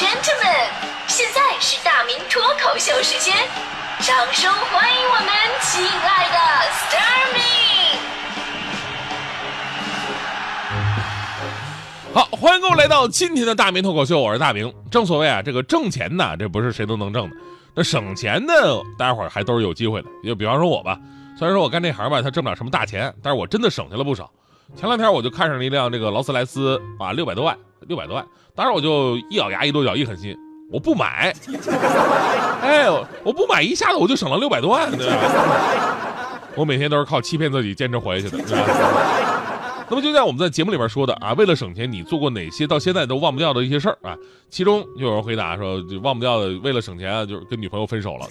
gentlemen，现在是大明脱口秀时间，掌声欢迎我们亲爱的 s t a r m y 好，欢迎各位来到今天的大明脱口秀，我是大明。正所谓啊，这个挣钱呢，这不是谁都能挣的。那省钱呢，大家伙儿还都是有机会的。就比方说我吧，虽然说我干这行吧，他挣不了什么大钱，但是我真的省下了不少。前两天我就看上了一辆这个劳斯莱斯啊，六百多万，六百多万。当时我就一咬牙一跺脚一狠心，我不买。哎，我不买，一下子我就省了六百多万，对吧？我每天都是靠欺骗自己坚持活下去的，对吧？那么就像我们在节目里边说的啊，为了省钱，你做过哪些到现在都忘不掉的一些事儿啊？其中就有人回答说，就忘不掉的，为了省钱啊，就是跟女朋友分手了。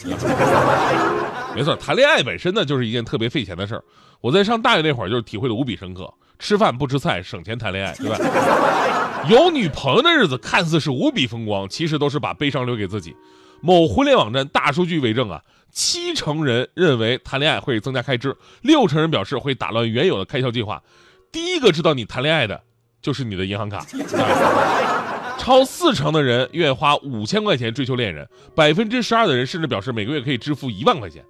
没错，谈恋爱本身呢就是一件特别费钱的事儿。我在上大学那会儿就是体会的无比深刻，吃饭不吃菜，省钱谈恋爱，对吧？有女朋友的日子看似是无比风光，其实都是把悲伤留给自己。某婚恋网站大数据为证啊，七成人认为谈恋爱会增加开支，六成人表示会打乱原有的开销计划。第一个知道你谈恋爱的，就是你的银行卡。超四成的人愿意花五千块钱追求恋人，百分之十二的人甚至表示每个月可以支付一万块钱。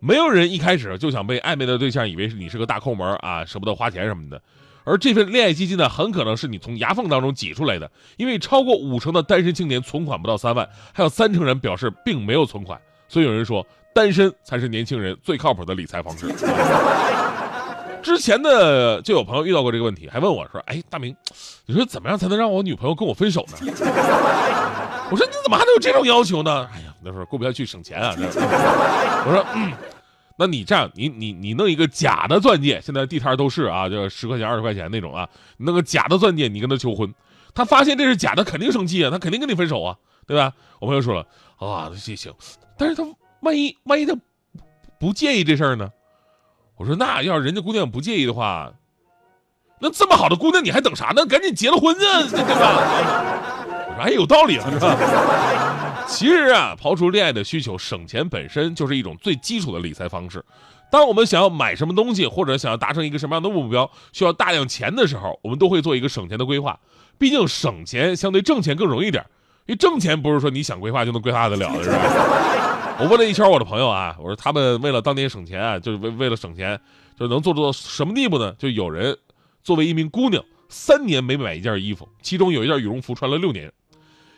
没有人一开始就想被暧昧的对象以为是你是个大抠门啊，舍不得花钱什么的。而这份恋爱基金呢，很可能是你从牙缝当中挤出来的，因为超过五成的单身青年存款不到三万，还有三成人表示并没有存款。所以有人说，单身才是年轻人最靠谱的理财方式。之前的就有朋友遇到过这个问题，还问我说：“哎，大明，你说怎么样才能让我女朋友跟我分手呢？”我说：“你怎么还能有这种要求呢？”哎呀，那时候过不下去，省钱啊。我说：“嗯，那你这样，你你你弄一个假的钻戒，现在地摊都是啊，就十块钱、二十块钱那种啊，弄个假的钻戒，你跟他求婚，他发现这是假的，肯定生气啊，他肯定跟你分手啊，对吧？”我朋友说了：“啊，这行，但是他万一万一他不介意这事儿呢？”我说那要是人家姑娘不介意的话，那这么好的姑娘你还等啥呢？赶紧结了婚啊，对吧？我说哎，有道理啊，是吧？其实啊，刨除恋爱的需求，省钱本身就是一种最基础的理财方式。当我们想要买什么东西，或者想要达成一个什么样的目标，需要大量钱的时候，我们都会做一个省钱的规划。毕竟省钱相对挣钱更容易点，因为挣钱不是说你想规划就能规划得了的，是吧？我问了一圈我的朋友啊，我说他们为了当年省钱啊，就是为为了省钱，就能做到什么地步呢？就有人作为一名姑娘，三年没买一件衣服，其中有一件羽绒服穿了六年；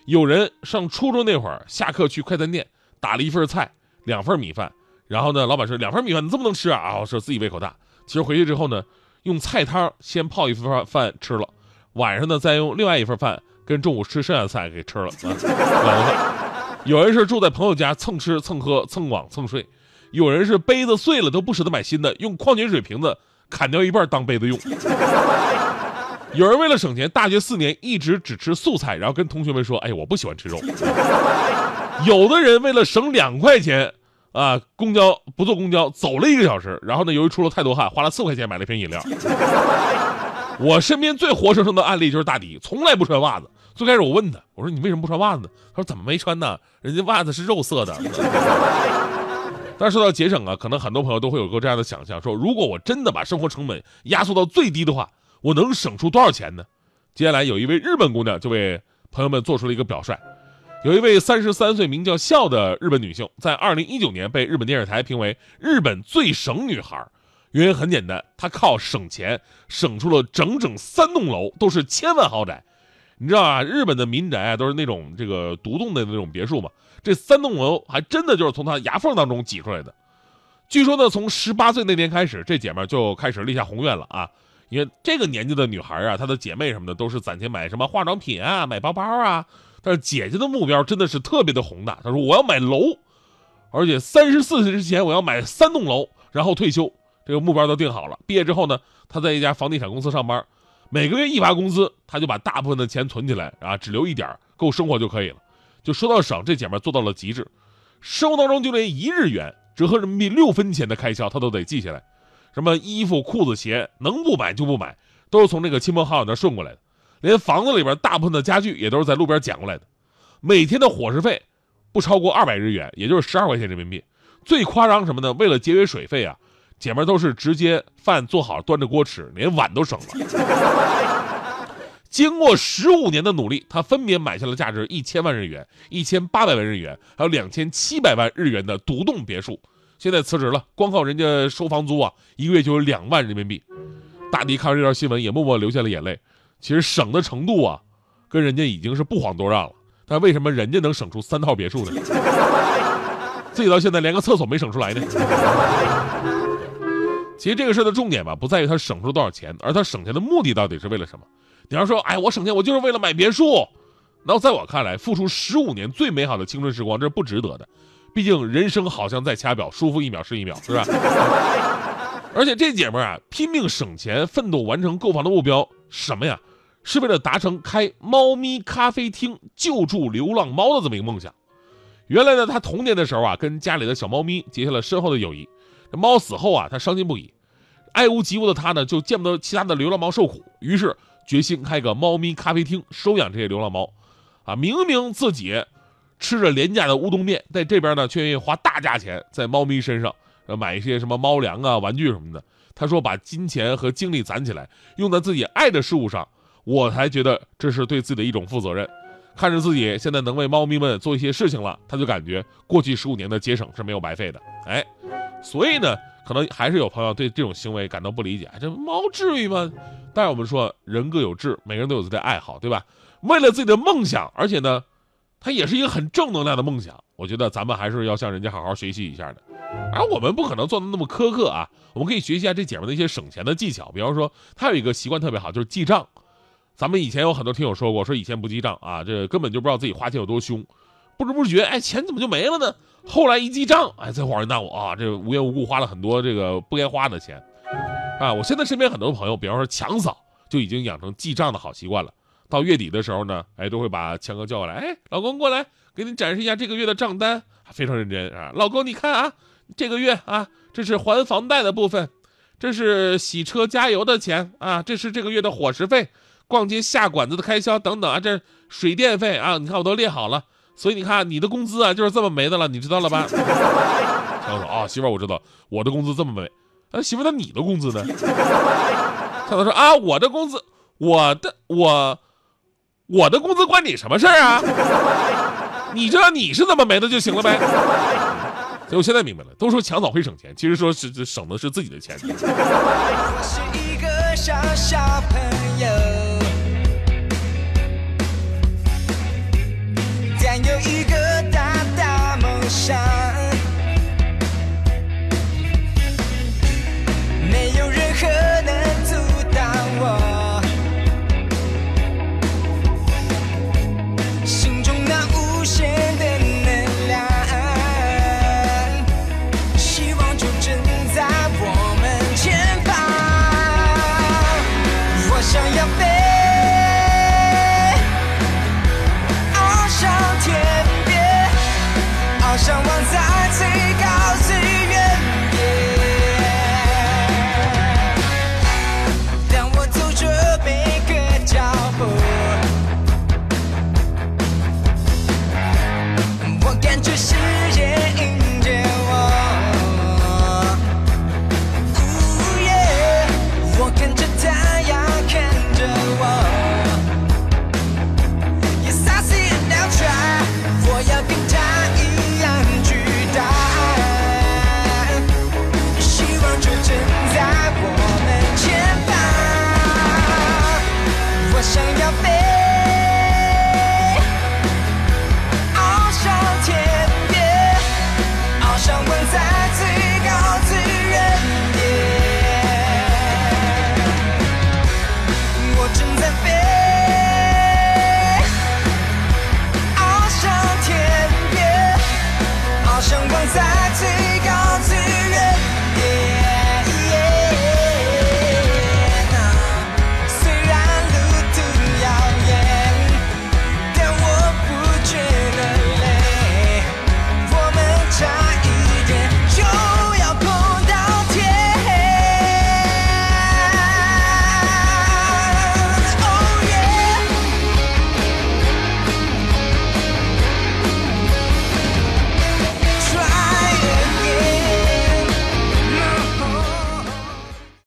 有人上初中那会儿，下课去快餐店打了一份菜，两份米饭，然后呢，老板说两份米饭你这么能吃啊？啊，说自己胃口大，其实回去之后呢，用菜汤先泡一份饭饭吃了，晚上呢再用另外一份饭跟中午吃剩下的菜给吃了，两顿饭。有人是住在朋友家蹭吃蹭喝蹭网蹭睡，有人是杯子碎了都不舍得买新的，用矿泉水瓶子砍掉一半当杯子用。有人为了省钱，大学四年一直只吃素菜，然后跟同学们说：“哎，我不喜欢吃肉。”有的人为了省两块钱，啊，公交不坐公交走了一个小时，然后呢，由于出了太多汗，花了四块钱买了一瓶饮料。我身边最活生生的案例就是大迪，从来不穿袜子。最开始我问他，我说你为什么不穿袜子呢？他说怎么没穿呢？人家袜子是肉色的。但是说到节省啊，可能很多朋友都会有个这样的想象：说如果我真的把生活成本压缩到最低的话，我能省出多少钱呢？接下来有一位日本姑娘就为朋友们做出了一个表率。有一位三十三岁名叫笑的日本女性，在二零一九年被日本电视台评为日本最省女孩。原因很简单，她靠省钱省出了整整三栋楼，都是千万豪宅。你知道啊，日本的民宅啊都是那种这个独栋的那种别墅嘛。这三栋楼还真的就是从她牙缝当中挤出来的。据说呢，从十八岁那年开始，这姐们就开始立下宏愿了啊。因为这个年纪的女孩啊，她的姐妹什么的都是攒钱买什么化妆品啊，买包包啊。但是姐姐的目标真的是特别的宏大，她说我要买楼，而且三十四岁之前我要买三栋楼，然后退休。这个目标都定好了。毕业之后呢，她在一家房地产公司上班，每个月一发工资，她就把大部分的钱存起来，啊，只留一点够生活就可以了。就说到省，这姐们做到了极致。生活当中就连一日元折合人民币六分钱的开销，她都得记下来。什么衣服、裤子、鞋，能不买就不买，都是从那个亲朋好友那顺过来的。连房子里边大部分的家具也都是在路边捡过来的。每天的伙食费不超过二百日元，也就是十二块钱人民币。最夸张什么呢？为了节约水费啊。姐妹都是直接饭做好端着锅吃，连碗都省了。经过十五年的努力，他分别买下了价值一千万日元、一千八百万日元，还有两千七百万日元的独栋别墅。现在辞职了，光靠人家收房租啊，一个月就有两万人民币。大迪看完这条新闻，也默默流下了眼泪。其实省的程度啊，跟人家已经是不遑多让了。但为什么人家能省出三套别墅呢？自己到现在连个厕所没省出来呢？其实这个事的重点吧，不在于他省出多少钱，而他省钱的目的到底是为了什么？你要说，哎，我省钱，我就是为了买别墅。那在我看来，付出十五年最美好的青春时光，这是不值得的。毕竟人生好像在掐表，舒服一秒是一秒，是吧？而且这姐们啊，拼命省钱，奋斗完成购房的目标，什么呀？是为了达成开猫咪咖啡厅救助流浪猫的这么一个梦想。原来呢，她童年的时候啊，跟家里的小猫咪结下了深厚的友谊。猫死后啊，她伤心不已。爱屋及乌的她呢，就见不得其他的流浪猫受苦，于是决心开个猫咪咖啡厅，收养这些流浪猫。啊，明明自己吃着廉价的乌冬面，在这边呢，却愿意花大价钱在猫咪身上，呃，买一些什么猫粮啊、玩具什么的。他说，把金钱和精力攒起来，用在自己爱的事物上，我才觉得这是对自己的一种负责任。看着自己现在能为猫咪们做一些事情了，他就感觉过去十五年的节省是没有白费的。哎，所以呢，可能还是有朋友对这种行为感到不理解。这猫至于吗？但是我们说，人各有志，每个人都有自己的爱好，对吧？为了自己的梦想，而且呢，它也是一个很正能量的梦想。我觉得咱们还是要向人家好好学习一下的。而我们不可能做的那么苛刻啊，我们可以学习一下这姐们的一些省钱的技巧。比方说，她有一个习惯特别好，就是记账。咱们以前有很多听友说过，说以前不记账啊，这根本就不知道自己花钱有多凶，不知不觉，哎，钱怎么就没了呢？后来一记账，哎，才恍然大悟啊，这无缘无故花了很多这个不该花的钱啊。我现在身边很多朋友，比方说强嫂，就已经养成记账的好习惯了。到月底的时候呢，哎，都会把强哥叫过来，哎，老公过来，给你展示一下这个月的账单，非常认真啊。老公，你看啊，这个月啊，这是还房贷的部分，这是洗车加油的钱啊，这是这个月的伙食费、逛街下馆子的开销等等啊，这水电费啊，你看我都列好了。所以你看，你的工资啊，就是这么没的了，你知道了吧？强哥说啊，媳妇儿，我知道，我的工资这么没。啊，媳妇儿，那你的工资呢？强哥说啊，我的工资，我的我。我的工资关你什么事儿啊？你知道你是怎么没的就行了呗。所以我现在明白了，都说抢早会省钱，其实说是省的是自己的钱。一个小小朋友向往在爱情。